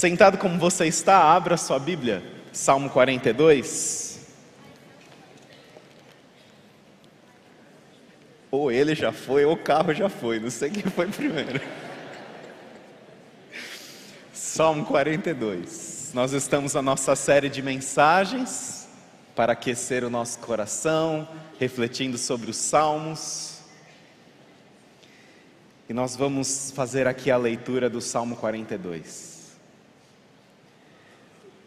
Sentado como você está, abra sua Bíblia, Salmo 42. Ou ele já foi, ou o carro já foi, não sei quem foi primeiro. Salmo 42. Nós estamos na nossa série de mensagens para aquecer o nosso coração, refletindo sobre os salmos. E nós vamos fazer aqui a leitura do Salmo 42.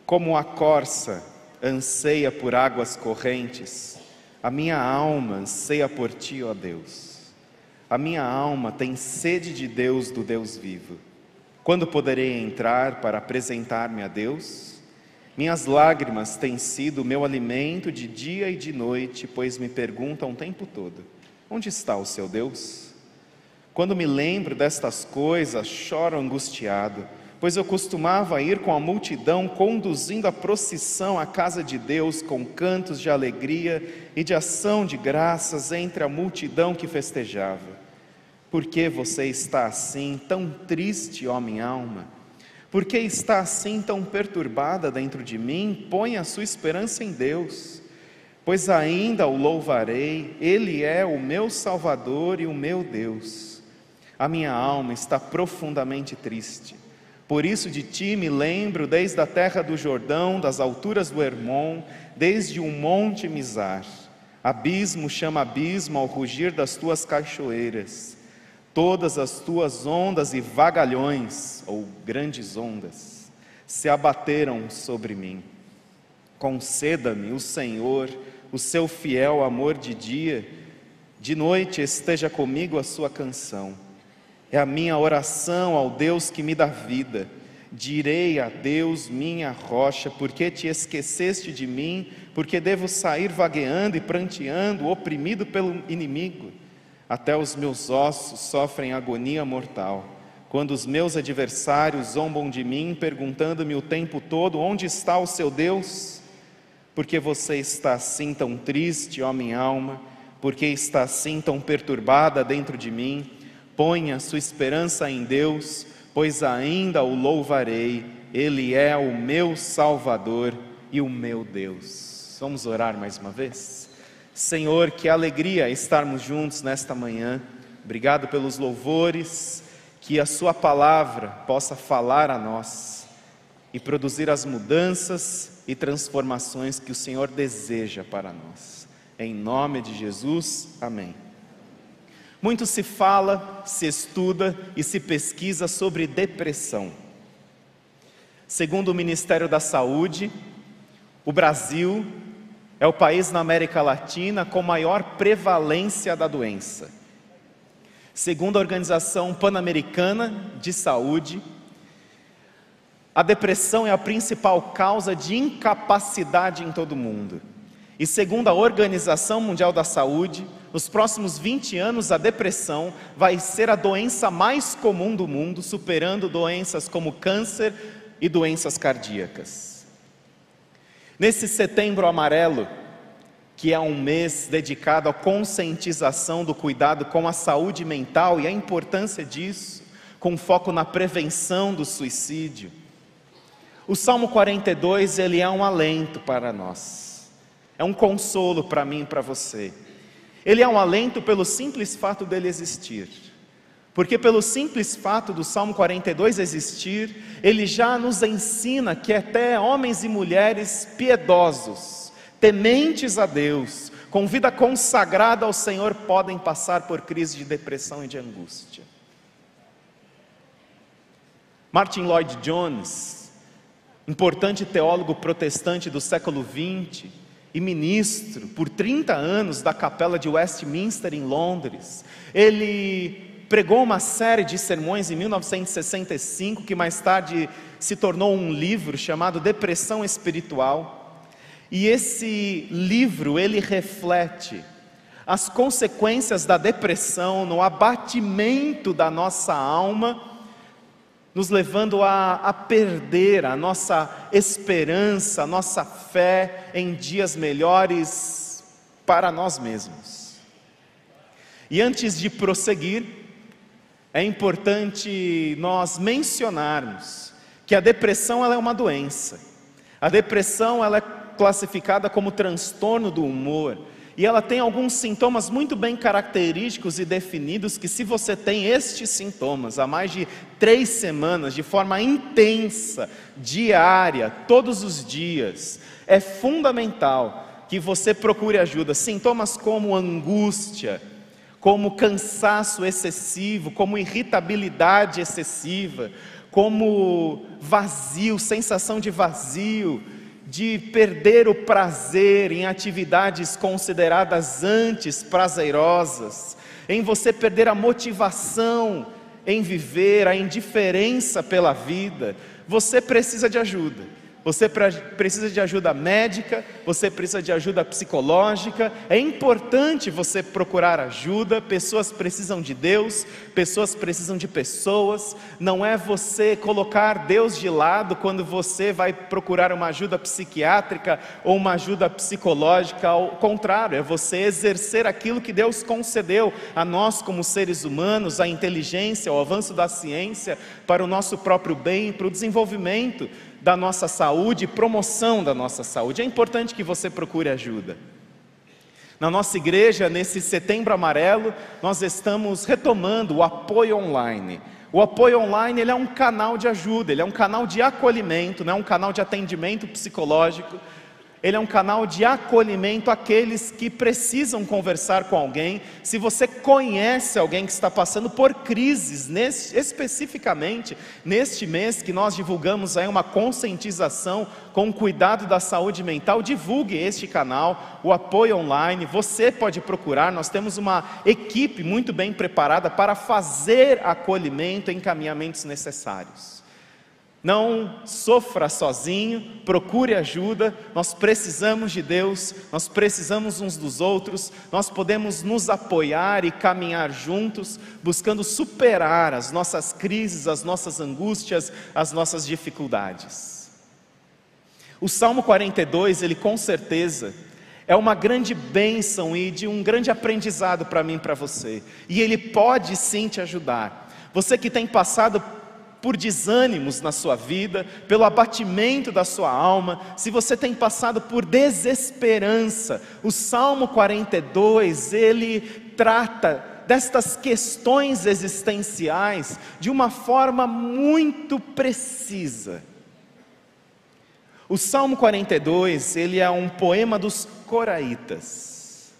Como a corça anseia por águas correntes, a minha alma anseia por ti, ó Deus. A minha alma tem sede de Deus, do Deus vivo. Quando poderei entrar para apresentar-me a Deus? Minhas lágrimas têm sido meu alimento de dia e de noite, pois me perguntam o tempo todo: onde está o seu Deus? Quando me lembro destas coisas, choro angustiado, pois eu costumava ir com a multidão conduzindo a procissão à casa de Deus com cantos de alegria e de ação de graças entre a multidão que festejava. Por que você está assim, tão triste, ó minha alma? Por que está assim tão perturbada dentro de mim? Põe a sua esperança em Deus, pois ainda o louvarei, Ele é o meu Salvador e o meu Deus. A minha alma está profundamente triste. Por isso de ti me lembro desde a terra do Jordão, das alturas do Hermon, desde o monte Mizar. Abismo chama abismo ao rugir das tuas cachoeiras. Todas as tuas ondas e vagalhões, ou grandes ondas, se abateram sobre mim. Conceda-me o Senhor o seu fiel amor de dia, de noite esteja comigo a sua canção. É a minha oração ao Deus que me dá vida. Direi a Deus, minha rocha, porque te esqueceste de mim, porque devo sair vagueando e pranteando, oprimido pelo inimigo. Até os meus ossos sofrem agonia mortal. Quando os meus adversários zombam de mim, perguntando-me o tempo todo: onde está o seu Deus? Porque você está assim tão triste, ó minha alma? Porque está assim tão perturbada dentro de mim? Ponha sua esperança em Deus, pois ainda o louvarei. Ele é o meu Salvador e o meu Deus. Vamos orar mais uma vez? Senhor, que alegria estarmos juntos nesta manhã. Obrigado pelos louvores, que a Sua palavra possa falar a nós e produzir as mudanças e transformações que o Senhor deseja para nós. Em nome de Jesus, amém. Muito se fala, se estuda e se pesquisa sobre depressão. Segundo o Ministério da Saúde, o Brasil é o país na América Latina com maior prevalência da doença. Segundo a Organização Pan-Americana de Saúde, a depressão é a principal causa de incapacidade em todo o mundo. E segundo a Organização Mundial da Saúde, nos próximos 20 anos a depressão vai ser a doença mais comum do mundo, superando doenças como câncer e doenças cardíacas. Nesse setembro amarelo, que é um mês dedicado à conscientização do cuidado com a saúde mental e a importância disso, com foco na prevenção do suicídio. O Salmo 42, ele é um alento para nós. É um consolo para mim e para você. Ele é um alento pelo simples fato dele existir. Porque, pelo simples fato do Salmo 42 existir, ele já nos ensina que até homens e mulheres piedosos, tementes a Deus, com vida consagrada ao Senhor, podem passar por crise de depressão e de angústia. Martin Lloyd Jones, importante teólogo protestante do século XX e ministro por 30 anos da capela de Westminster em Londres, ele pregou uma série de sermões em 1965, que mais tarde se tornou um livro chamado Depressão Espiritual. E esse livro, ele reflete as consequências da depressão no abatimento da nossa alma, nos levando a, a, perder a nossa esperança, a nossa fé em dias melhores para nós mesmos. E antes de prosseguir, é importante nós mencionarmos que a depressão ela é uma doença. A depressão ela é classificada como transtorno do humor e ela tem alguns sintomas muito bem característicos e definidos que se você tem estes sintomas há mais de três semanas, de forma intensa, diária, todos os dias, é fundamental que você procure ajuda. Sintomas como angústia, como cansaço excessivo, como irritabilidade excessiva, como vazio, sensação de vazio, de perder o prazer em atividades consideradas antes prazerosas, em você perder a motivação em viver, a indiferença pela vida, você precisa de ajuda. Você precisa de ajuda médica, você precisa de ajuda psicológica. É importante você procurar ajuda. Pessoas precisam de Deus, pessoas precisam de pessoas. Não é você colocar Deus de lado quando você vai procurar uma ajuda psiquiátrica ou uma ajuda psicológica. Ao contrário, é você exercer aquilo que Deus concedeu a nós como seres humanos, a inteligência, o avanço da ciência para o nosso próprio bem, para o desenvolvimento da nossa saúde, promoção da nossa saúde. É importante que você procure ajuda. Na nossa igreja, nesse setembro amarelo, nós estamos retomando o apoio online. O apoio online ele é um canal de ajuda, ele é um canal de acolhimento, não é um canal de atendimento psicológico ele é um canal de acolhimento àqueles que precisam conversar com alguém. Se você conhece alguém que está passando por crises, nesse, especificamente neste mês que nós divulgamos aí uma conscientização com o cuidado da saúde mental, divulgue este canal, o apoio online. Você pode procurar, nós temos uma equipe muito bem preparada para fazer acolhimento e encaminhamentos necessários. Não sofra sozinho, procure ajuda. Nós precisamos de Deus, nós precisamos uns dos outros. Nós podemos nos apoiar e caminhar juntos, buscando superar as nossas crises, as nossas angústias, as nossas dificuldades. O Salmo 42, ele com certeza é uma grande bênção e de um grande aprendizado para mim e para você. E ele pode sim te ajudar. Você que tem passado por desânimos na sua vida, pelo abatimento da sua alma, se você tem passado por desesperança, o Salmo 42, ele trata destas questões existenciais de uma forma muito precisa. O Salmo 42, ele é um poema dos coraitas.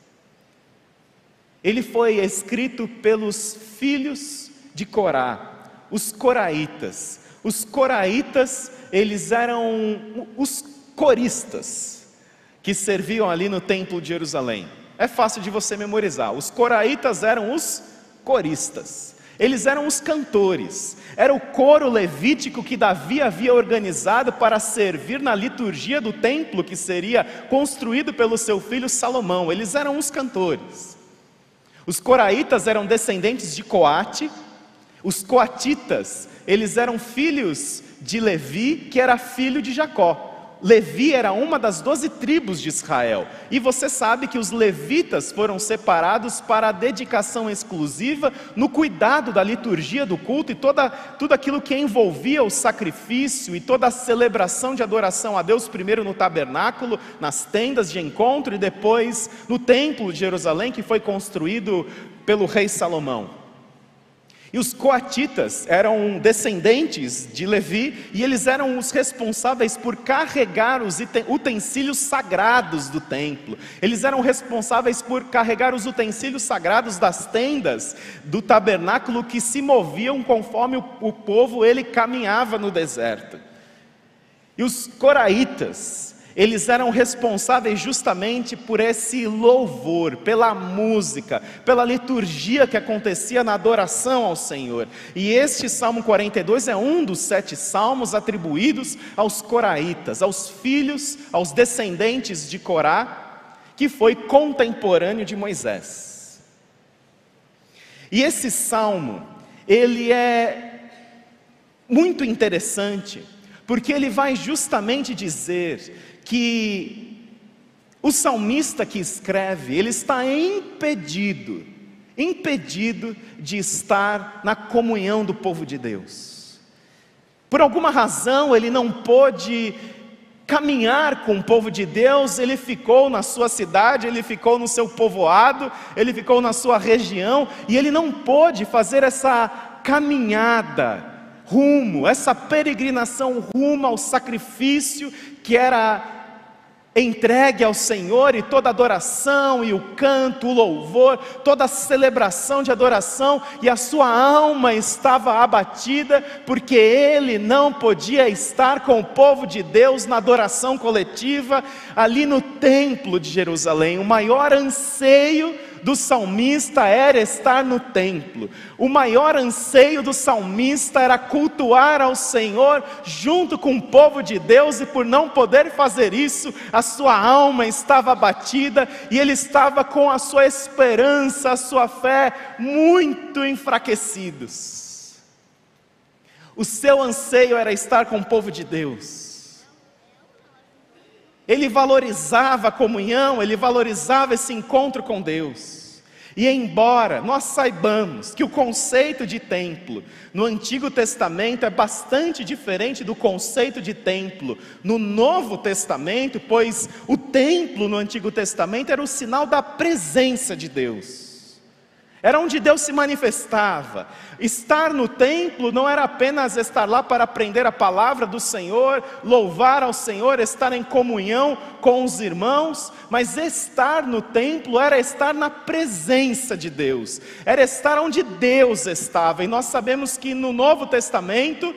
Ele foi escrito pelos filhos de Corá, os coraitas. Os coraitas, eles eram os coristas que serviam ali no templo de Jerusalém. É fácil de você memorizar. Os coraitas eram os coristas. Eles eram os cantores. Era o coro levítico que Davi havia organizado para servir na liturgia do templo que seria construído pelo seu filho Salomão. Eles eram os cantores. Os coraitas eram descendentes de Coate, os coatitas, eles eram filhos de Levi, que era filho de Jacó. Levi era uma das doze tribos de Israel. E você sabe que os levitas foram separados para a dedicação exclusiva no cuidado da liturgia do culto e toda, tudo aquilo que envolvia o sacrifício e toda a celebração de adoração a Deus, primeiro no tabernáculo, nas tendas de encontro e depois no templo de Jerusalém, que foi construído pelo rei Salomão. E os coatitas eram descendentes de Levi e eles eram os responsáveis por carregar os utensílios sagrados do templo. Eles eram responsáveis por carregar os utensílios sagrados das tendas do tabernáculo que se moviam conforme o, o povo ele caminhava no deserto. E os coraitas, eles eram responsáveis justamente por esse louvor, pela música, pela liturgia que acontecia na adoração ao Senhor. E este Salmo 42 é um dos sete salmos atribuídos aos coraitas, aos filhos, aos descendentes de Corá, que foi contemporâneo de Moisés. E esse salmo, ele é muito interessante, porque ele vai justamente dizer que o salmista que escreve, ele está impedido, impedido de estar na comunhão do povo de Deus. Por alguma razão ele não pôde caminhar com o povo de Deus, ele ficou na sua cidade, ele ficou no seu povoado, ele ficou na sua região, e ele não pôde fazer essa caminhada rumo, essa peregrinação rumo ao sacrifício que era entregue ao Senhor e toda adoração e o canto, o louvor, toda a celebração de adoração, e a sua alma estava abatida, porque ele não podia estar com o povo de Deus na adoração coletiva, ali no templo de Jerusalém. O maior anseio do salmista era estar no templo. O maior anseio do salmista era cultuar ao Senhor junto com o povo de Deus, e por não poder fazer isso, a sua alma estava abatida e ele estava com a sua esperança, a sua fé muito enfraquecidos. O seu anseio era estar com o povo de Deus. Ele valorizava a comunhão, ele valorizava esse encontro com Deus. E embora nós saibamos que o conceito de templo no Antigo Testamento é bastante diferente do conceito de templo no Novo Testamento, pois o templo no Antigo Testamento era o sinal da presença de Deus. Era onde Deus se manifestava. Estar no templo não era apenas estar lá para aprender a palavra do Senhor, louvar ao Senhor, estar em comunhão com os irmãos, mas estar no templo era estar na presença de Deus, era estar onde Deus estava. E nós sabemos que no Novo Testamento,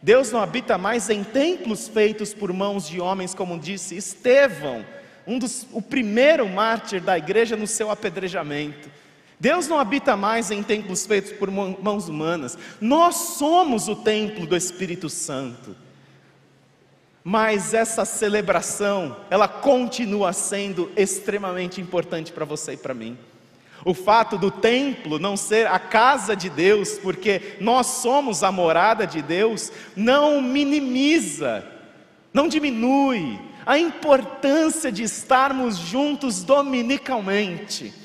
Deus não habita mais em templos feitos por mãos de homens, como disse Estevão, um dos, o primeiro mártir da igreja no seu apedrejamento. Deus não habita mais em templos feitos por mãos humanas, nós somos o templo do Espírito Santo. Mas essa celebração, ela continua sendo extremamente importante para você e para mim. O fato do templo não ser a casa de Deus, porque nós somos a morada de Deus, não minimiza, não diminui a importância de estarmos juntos dominicalmente.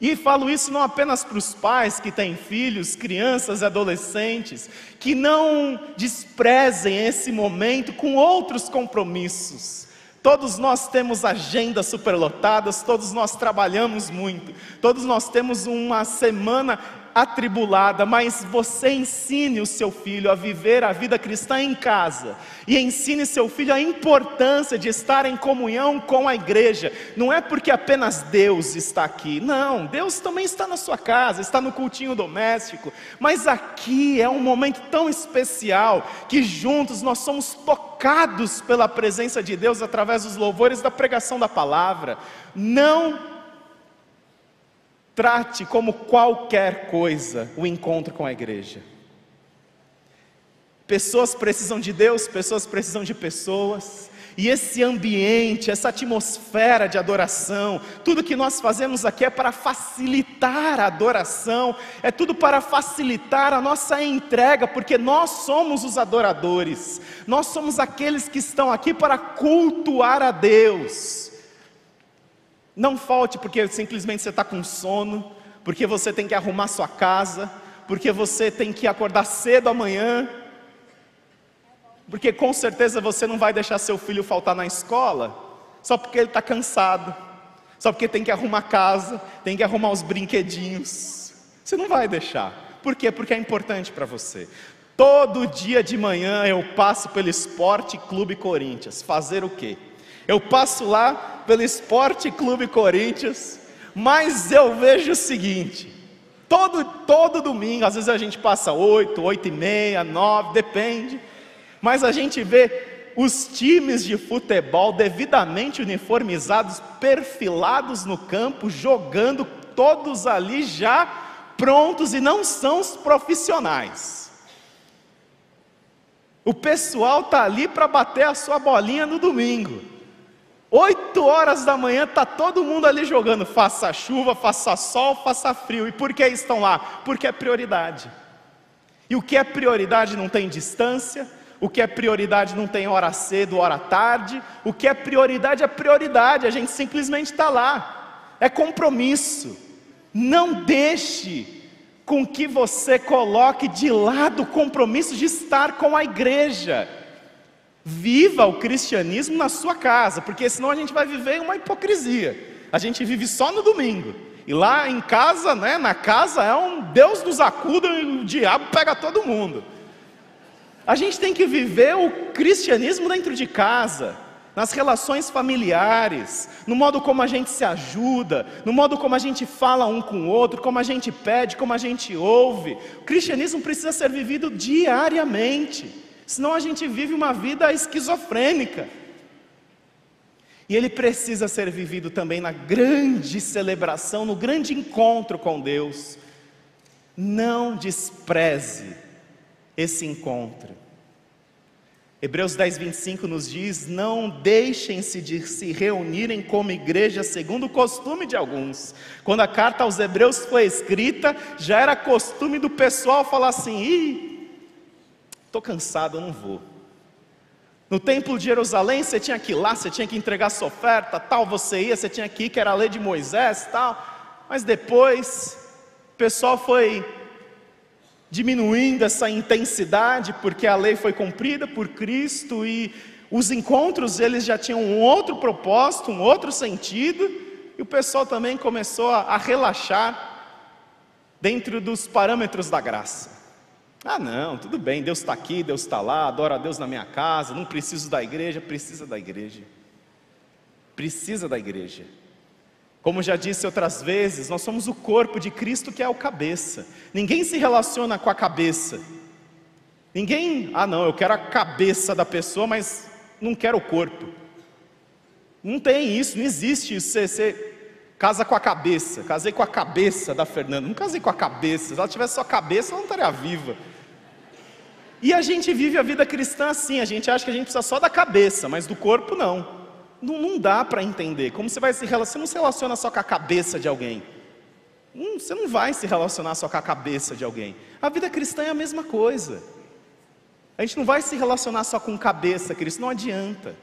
E falo isso não apenas para os pais que têm filhos, crianças e adolescentes, que não desprezem esse momento com outros compromissos. Todos nós temos agendas superlotadas, todos nós trabalhamos muito, todos nós temos uma semana atribulada, mas você ensine o seu filho a viver a vida cristã em casa, e ensine seu filho a importância de estar em comunhão com a igreja. Não é porque apenas Deus está aqui, não, Deus também está na sua casa, está no cultinho doméstico, mas aqui é um momento tão especial que juntos nós somos tocados pela presença de Deus através dos louvores da pregação da palavra. Não Trate como qualquer coisa o encontro com a igreja. Pessoas precisam de Deus, pessoas precisam de pessoas. E esse ambiente, essa atmosfera de adoração, tudo que nós fazemos aqui é para facilitar a adoração, é tudo para facilitar a nossa entrega, porque nós somos os adoradores, nós somos aqueles que estão aqui para cultuar a Deus. Não falte porque simplesmente você está com sono, porque você tem que arrumar sua casa, porque você tem que acordar cedo amanhã, porque com certeza você não vai deixar seu filho faltar na escola, só porque ele está cansado, só porque tem que arrumar casa, tem que arrumar os brinquedinhos. Você não vai deixar. Por quê? Porque é importante para você. Todo dia de manhã eu passo pelo Esporte Clube Corinthians. Fazer o quê? Eu passo lá pelo Esporte Clube Corinthians, mas eu vejo o seguinte: todo, todo domingo, às vezes a gente passa oito, oito e meia, nove, depende, mas a gente vê os times de futebol devidamente uniformizados, perfilados no campo, jogando todos ali já prontos e não são os profissionais. O pessoal está ali para bater a sua bolinha no domingo. Oito horas da manhã está todo mundo ali jogando, faça chuva, faça sol, faça frio. E por que estão lá? Porque é prioridade. E o que é prioridade não tem distância, o que é prioridade não tem hora cedo, hora tarde, o que é prioridade é prioridade, a gente simplesmente está lá, é compromisso. Não deixe com que você coloque de lado o compromisso de estar com a igreja. Viva o cristianismo na sua casa, porque senão a gente vai viver uma hipocrisia. A gente vive só no domingo. E lá em casa, né, na casa é um Deus nos acuda e o diabo pega todo mundo. A gente tem que viver o cristianismo dentro de casa nas relações familiares, no modo como a gente se ajuda, no modo como a gente fala um com o outro, como a gente pede, como a gente ouve. O cristianismo precisa ser vivido diariamente, senão a gente vive uma vida esquizofrênica. E ele precisa ser vivido também na grande celebração, no grande encontro com Deus. Não despreze esse encontro. Hebreus 10, 25 nos diz: Não deixem-se de se reunirem como igreja, segundo o costume de alguns. Quando a carta aos Hebreus foi escrita, já era costume do pessoal falar assim: Ih, estou cansado, eu não vou. No templo de Jerusalém, você tinha que ir lá, você tinha que entregar sua oferta, tal, você ia, você tinha que ir, que era a lei de Moisés, tal. Mas depois, o pessoal foi diminuindo essa intensidade, porque a lei foi cumprida por Cristo e os encontros eles já tinham um outro propósito, um outro sentido, e o pessoal também começou a, a relaxar dentro dos parâmetros da graça. Ah, não, tudo bem, Deus está aqui, Deus está lá, adoro a Deus na minha casa, não preciso da igreja, precisa da igreja. Precisa da igreja. Como já disse outras vezes, nós somos o corpo de Cristo que é o cabeça. Ninguém se relaciona com a cabeça. Ninguém, ah não, eu quero a cabeça da pessoa, mas não quero o corpo. Não tem isso, não existe isso. Você, você casa com a cabeça. Casei com a cabeça da Fernanda. Não casei com a cabeça. Se ela tivesse só cabeça, ela não estaria viva. E a gente vive a vida cristã assim. A gente acha que a gente precisa só da cabeça, mas do corpo não. Não, não dá para entender. Como você vai se relacionar? Você não se relaciona só com a cabeça de alguém. Hum, você não vai se relacionar só com a cabeça de alguém. A vida cristã é a mesma coisa. A gente não vai se relacionar só com cabeça, Cristo, não adianta.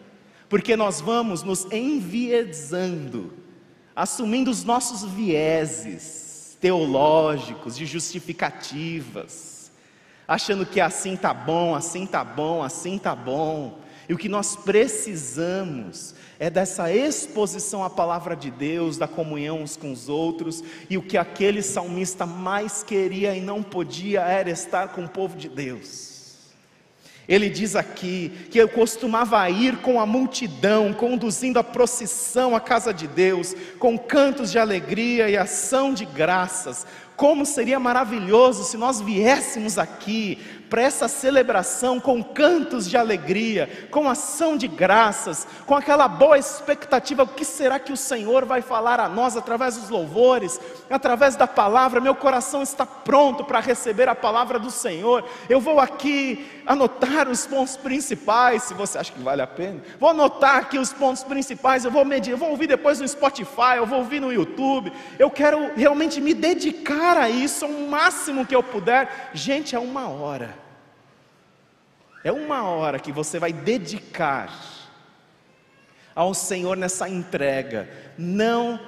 Porque nós vamos nos enviesando, assumindo os nossos vieses teológicos, de justificativas, achando que assim tá bom, assim tá bom, assim tá bom. E o que nós precisamos é dessa exposição à palavra de Deus, da comunhão uns com os outros, e o que aquele salmista mais queria e não podia era estar com o povo de Deus. Ele diz aqui que eu costumava ir com a multidão, conduzindo a procissão à casa de Deus, com cantos de alegria e ação de graças. Como seria maravilhoso se nós viéssemos aqui para essa celebração com cantos de alegria, com ação de graças, com aquela boa expectativa, o que será que o Senhor vai falar a nós através dos louvores, através da palavra? Meu coração está pronto para receber a palavra do Senhor. Eu vou aqui anotar os pontos principais, se você acha que vale a pena. Vou anotar aqui os pontos principais, eu vou medir, eu vou ouvir depois no Spotify, eu vou ouvir no YouTube. Eu quero realmente me dedicar a isso, o máximo que eu puder. Gente, é uma hora. É uma hora que você vai dedicar ao Senhor nessa entrega. Não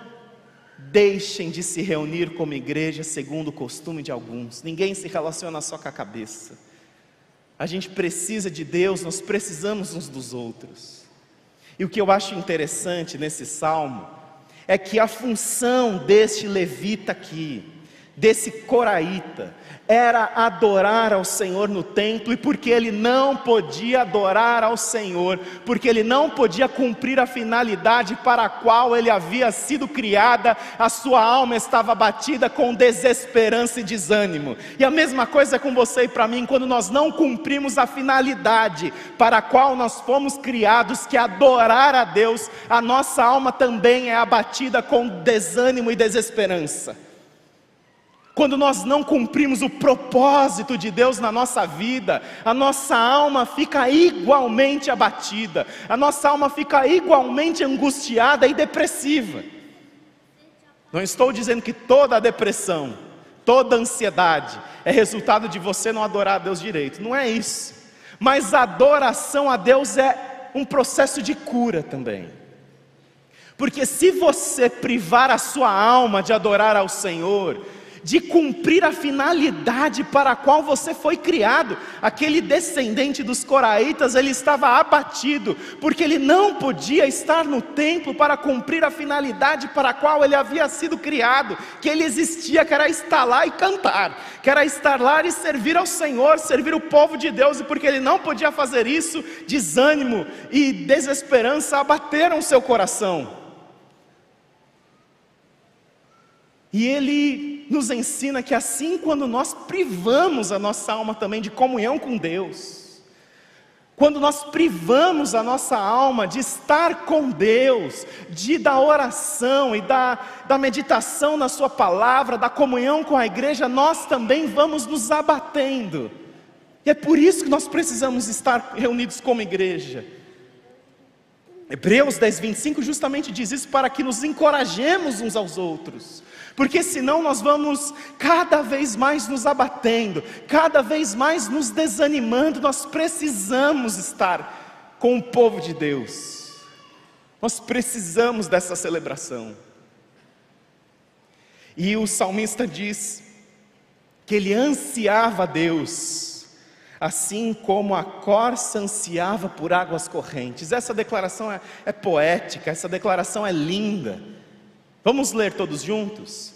deixem de se reunir como igreja segundo o costume de alguns. Ninguém se relaciona só com a cabeça. A gente precisa de Deus, nós precisamos uns dos outros. E o que eu acho interessante nesse salmo é que a função deste levita aqui, desse coraíta, era adorar ao Senhor no templo, e porque ele não podia adorar ao Senhor, porque ele não podia cumprir a finalidade para a qual ele havia sido criada, a sua alma estava batida com desesperança e desânimo. E a mesma coisa é com você e para mim, quando nós não cumprimos a finalidade para a qual nós fomos criados, que é adorar a Deus, a nossa alma também é abatida com desânimo e desesperança. Quando nós não cumprimos o propósito de Deus na nossa vida, a nossa alma fica igualmente abatida, a nossa alma fica igualmente angustiada e depressiva. Não estou dizendo que toda depressão, toda ansiedade é resultado de você não adorar a Deus direito, não é isso. Mas a adoração a Deus é um processo de cura também. Porque se você privar a sua alma de adorar ao Senhor, de cumprir a finalidade para a qual você foi criado. Aquele descendente dos coraitas, ele estava abatido, porque ele não podia estar no templo para cumprir a finalidade para a qual ele havia sido criado, que ele existia, que era estar lá e cantar, que era estar lá e servir ao Senhor, servir o povo de Deus, e porque ele não podia fazer isso, desânimo e desesperança abateram seu coração. E ele nos ensina que assim, quando nós privamos a nossa alma também de comunhão com Deus, quando nós privamos a nossa alma de estar com Deus, de da oração e da, da meditação na Sua palavra, da comunhão com a igreja, nós também vamos nos abatendo. E é por isso que nós precisamos estar reunidos como igreja. Hebreus 10, 25 justamente diz isso para que nos encorajemos uns aos outros porque senão nós vamos cada vez mais nos abatendo, cada vez mais nos desanimando. Nós precisamos estar com o povo de Deus, nós precisamos dessa celebração. E o salmista diz que ele ansiava Deus, assim como a corça ansiava por águas correntes. Essa declaração é, é poética, essa declaração é linda. Vamos ler todos juntos?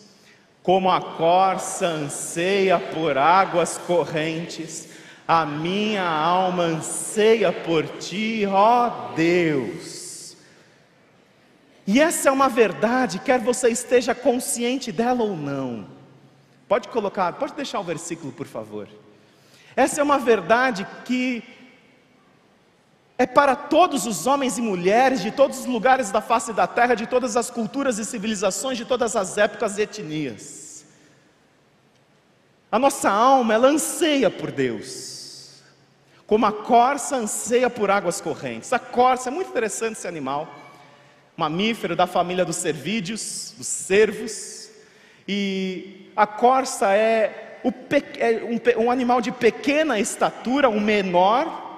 Como a corça anseia por águas correntes, a minha alma anseia por ti, ó Deus. E essa é uma verdade, quer você esteja consciente dela ou não. Pode colocar, pode deixar o versículo, por favor. Essa é uma verdade que é para todos os homens e mulheres de todos os lugares da face da terra, de todas as culturas e civilizações, de todas as épocas e etnias. A nossa alma, ela anseia por Deus, como a corça anseia por águas correntes. A corça, é muito interessante esse animal, mamífero da família dos cervídeos, dos cervos, e a corça é, é um, animal de pequena estatura, um menor,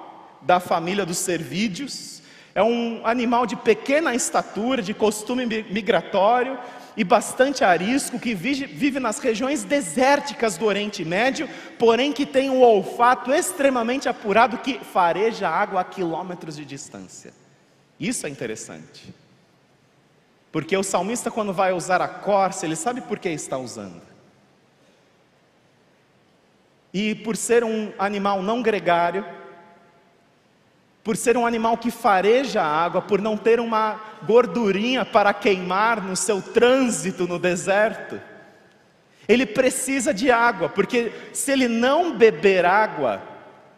da família dos cervídeos. É um animal de pequena estatura, de costume migratório e bastante arisco, que vive nas regiões desérticas do Oriente Médio, porém que tem um olfato extremamente apurado que fareja água a quilômetros de distância. Isso é interessante. Porque o salmista, quando vai usar a corça, ele sabe por que está usando. E por ser um animal não gregário, por ser um animal que fareja a água, por não ter uma gordurinha para queimar no seu trânsito no deserto. Ele precisa de água, porque se ele não beber água,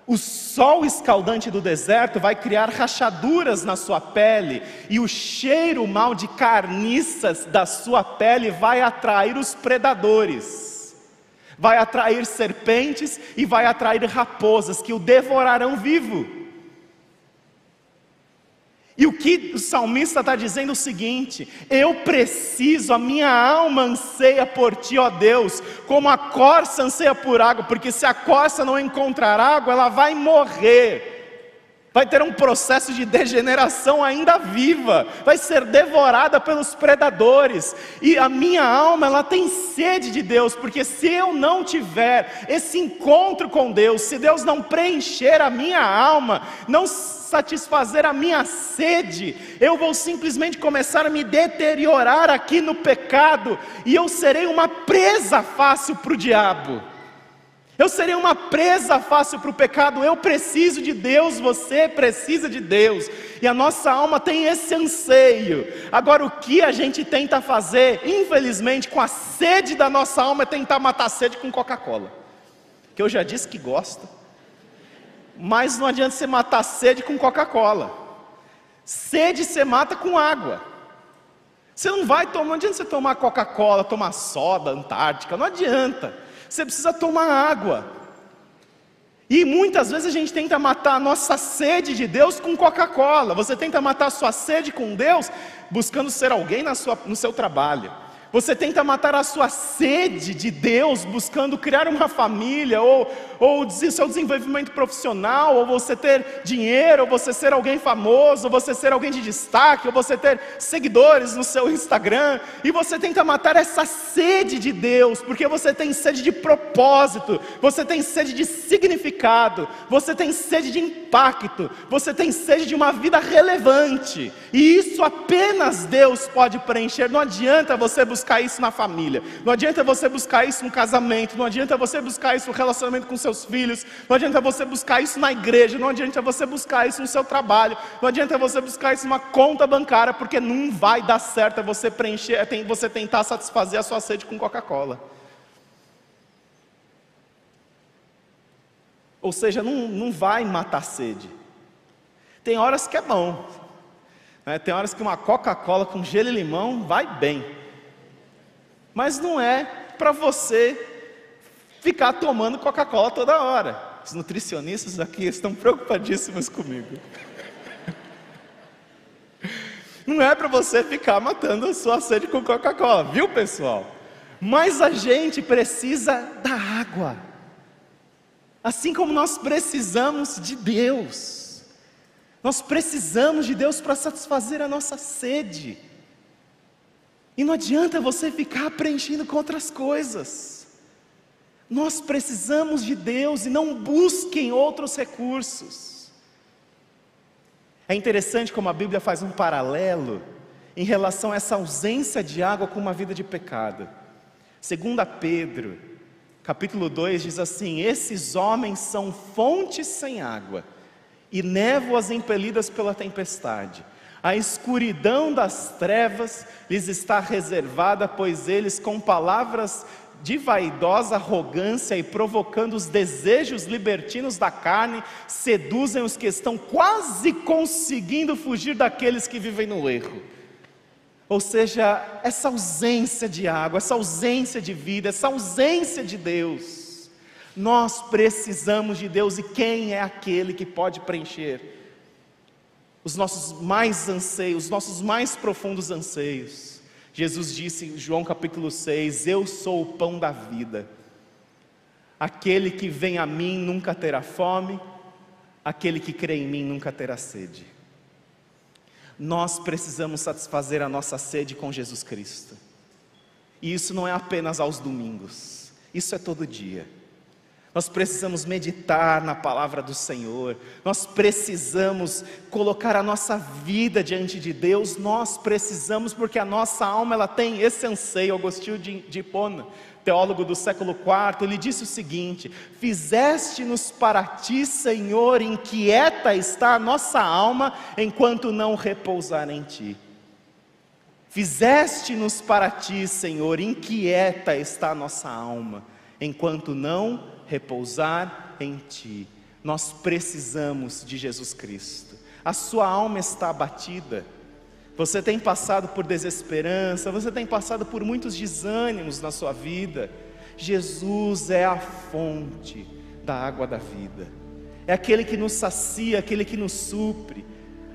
o sol escaldante do deserto vai criar rachaduras na sua pele, e o cheiro mal de carniças da sua pele vai atrair os predadores, vai atrair serpentes e vai atrair raposas que o devorarão vivo. E o que o salmista está dizendo é o seguinte: eu preciso, a minha alma anseia por ti, ó Deus, como a corça anseia por água, porque se a corça não encontrar água, ela vai morrer vai ter um processo de degeneração ainda viva, vai ser devorada pelos predadores. E a minha alma, ela tem sede de Deus, porque se eu não tiver esse encontro com Deus, se Deus não preencher a minha alma, não satisfazer a minha sede, eu vou simplesmente começar a me deteriorar aqui no pecado, e eu serei uma presa fácil para o diabo. Eu seria uma presa fácil para o pecado. Eu preciso de Deus, você precisa de Deus. E a nossa alma tem esse anseio. Agora, o que a gente tenta fazer, infelizmente, com a sede da nossa alma, é tentar matar a sede com Coca-Cola. Que eu já disse que gosta. Mas não adianta você matar a sede com Coca-Cola. Sede você mata com água. Você não vai tomar, não adianta você tomar Coca-Cola, tomar soda, Antártica, não adianta você precisa tomar água. E muitas vezes a gente tenta matar a nossa sede de Deus com Coca-Cola. Você tenta matar a sua sede com Deus buscando ser alguém sua, no seu trabalho, Você tenta matar a sua sede de Deus, buscando criar uma família, ou, ou seu desenvolvimento profissional, ou você ter dinheiro, ou você ser alguém famoso, ou você ser alguém de destaque, ou você ter seguidores no seu Instagram, e você tenta matar essa sede de Deus, porque você tem sede de propósito, você tem sede de significado, você tem sede de impacto, você tem sede de uma vida relevante, e isso apenas Deus pode preencher. Não adianta você buscar buscar isso na família, não adianta você buscar isso no casamento, não adianta você buscar isso no relacionamento com seus filhos, não adianta você buscar isso na igreja, não adianta você buscar isso no seu trabalho, não adianta você buscar isso numa conta bancária, porque não vai dar certo é você preencher, é você tentar satisfazer a sua sede com Coca-Cola. Ou seja, não, não vai matar sede. Tem horas que é bom. Né? Tem horas que uma Coca-Cola com gelo e limão vai bem mas não é para você ficar tomando Coca-Cola toda hora. Os nutricionistas aqui estão preocupadíssimos comigo. Não é para você ficar matando a sua sede com Coca-Cola, viu pessoal? Mas a gente precisa da água, assim como nós precisamos de Deus. Nós precisamos de Deus para satisfazer a nossa sede. E não adianta você ficar preenchendo com outras coisas. Nós precisamos de Deus e não busquem outros recursos. É interessante como a Bíblia faz um paralelo em relação a essa ausência de água com uma vida de pecado. Segunda Pedro, capítulo 2 diz assim: Esses homens são fontes sem água e névoas impelidas pela tempestade a escuridão das trevas lhes está reservada, pois eles, com palavras de vaidosa arrogância e provocando os desejos libertinos da carne, seduzem os que estão quase conseguindo fugir daqueles que vivem no erro. Ou seja, essa ausência de água, essa ausência de vida, essa ausência de Deus. Nós precisamos de Deus e quem é aquele que pode preencher? Os nossos mais anseios, os nossos mais profundos anseios. Jesus disse em João capítulo 6: Eu sou o pão da vida. Aquele que vem a mim nunca terá fome, aquele que crê em mim nunca terá sede. Nós precisamos satisfazer a nossa sede com Jesus Cristo. E isso não é apenas aos domingos, isso é todo dia. Nós precisamos meditar na palavra do Senhor, nós precisamos colocar a nossa vida diante de Deus, nós precisamos, porque a nossa alma ela tem esse anseio. Agostinho de, Hipona, teólogo do século IV, ele disse o seguinte: Fizeste-nos para ti, Senhor, inquieta está a nossa alma, enquanto não repousar em ti. Fizeste-nos para ti, Senhor, inquieta está a nossa alma, enquanto não repousar em Ti. Nós precisamos de Jesus Cristo. A sua alma está abatida. Você tem passado por desesperança, você tem passado por muitos desânimos na sua vida. Jesus é a fonte da água da vida. É aquele que nos sacia, aquele que nos supre,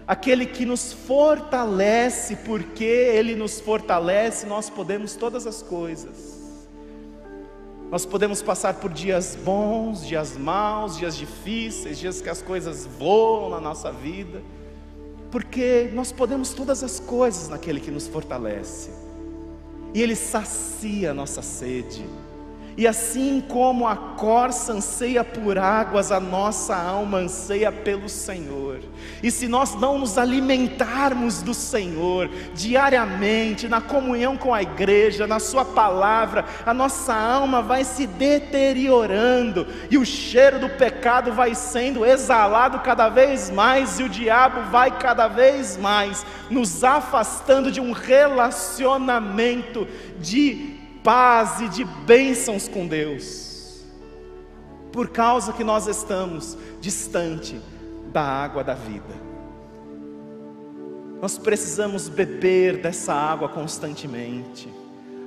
aquele que nos fortalece, porque Ele nos fortalece, nós podemos todas as coisas. Nós podemos passar por dias bons, dias maus, dias difíceis, dias que as coisas voam na nossa vida, porque nós podemos todas as coisas naquele que nos fortalece, e Ele sacia a nossa sede. E assim como a corça anseia por águas, a nossa alma anseia pelo Senhor. E se nós não nos alimentarmos do Senhor diariamente, na comunhão com a igreja, na Sua palavra, a nossa alma vai se deteriorando e o cheiro do pecado vai sendo exalado cada vez mais, e o diabo vai cada vez mais nos afastando de um relacionamento de paz e de bênçãos com Deus, por causa que nós estamos distante da água da vida. Nós precisamos beber dessa água constantemente.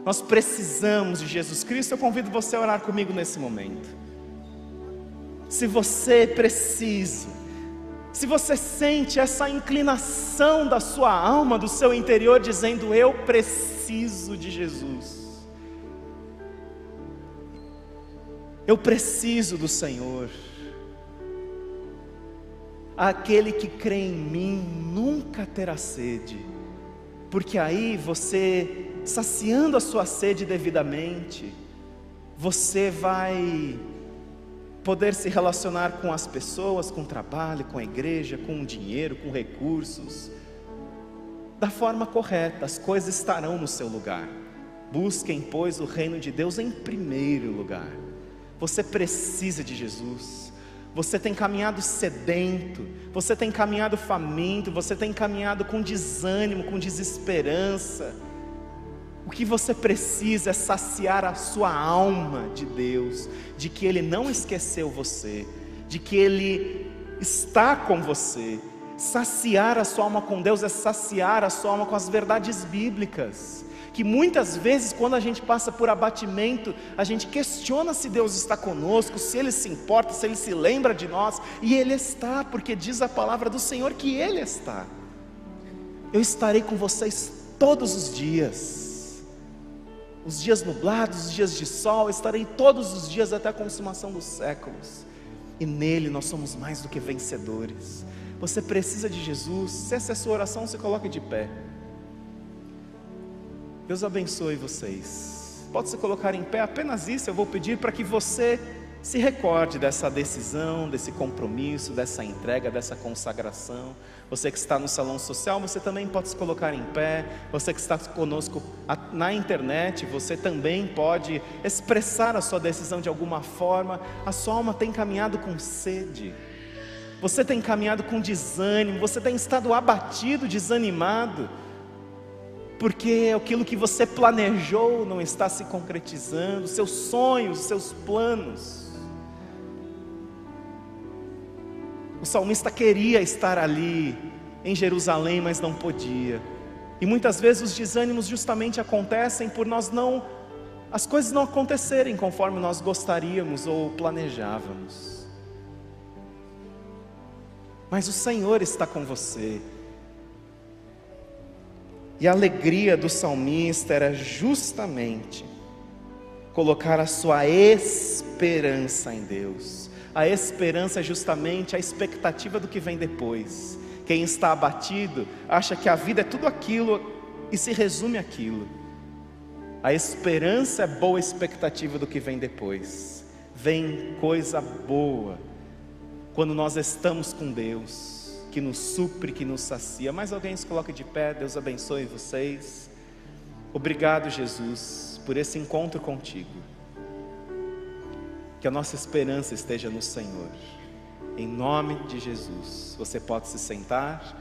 Nós precisamos de Jesus Cristo. Eu convido você a orar comigo nesse momento. Se você precisa se você sente essa inclinação da sua alma, do seu interior, dizendo: Eu preciso de Jesus. Eu preciso do Senhor. Aquele que crê em mim nunca terá sede, porque aí você, saciando a sua sede devidamente, você vai poder se relacionar com as pessoas, com o trabalho, com a igreja, com o dinheiro, com recursos, da forma correta, as coisas estarão no seu lugar. Busquem, pois, o reino de Deus em primeiro lugar. Você precisa de Jesus. Você tem caminhado sedento, você tem caminhado faminto, você tem caminhado com desânimo, com desesperança o que você precisa é saciar a sua alma de Deus, de que Ele não esqueceu você, de que Ele está com você. Saciar a sua alma com Deus é saciar a sua alma com as verdades bíblicas. Que muitas vezes, quando a gente passa por abatimento, a gente questiona se Deus está conosco, se Ele se importa, se Ele se lembra de nós, e Ele está, porque diz a palavra do Senhor que Ele está. Eu estarei com vocês todos os dias os dias nublados, os dias de sol, estarei todos os dias até a consumação dos séculos. E nele nós somos mais do que vencedores. Você precisa de Jesus. Se essa é a sua oração, se coloque de pé. Deus abençoe vocês. Pode se colocar em pé, apenas isso eu vou pedir para que você se recorde dessa decisão, desse compromisso, dessa entrega, dessa consagração. Você que está no salão social, você também pode se colocar em pé. Você que está conosco na internet, você também pode expressar a sua decisão de alguma forma. A sua alma tem caminhado com sede. Você tem caminhado com desânimo, você tem estado abatido, desanimado, porque aquilo que você planejou não está se concretizando, seus sonhos, seus planos. O salmista queria estar ali em Jerusalém, mas não podia. E muitas vezes os desânimos justamente acontecem por nós não as coisas não acontecerem conforme nós gostaríamos ou planejávamos. Mas o Senhor está com você. E a alegria do salmista era justamente colocar a sua esperança em Deus. A esperança é justamente a expectativa do que vem depois. Quem está abatido acha que a vida é tudo aquilo e se resume aquilo. A esperança é boa expectativa do que vem depois. Vem coisa boa quando nós estamos com Deus, que nos supre, que nos sacia. Mais alguém se coloque de pé, Deus abençoe vocês. Obrigado, Jesus, por esse encontro contigo. Que a nossa esperança esteja no Senhor. Em nome de Jesus. Você pode se sentar.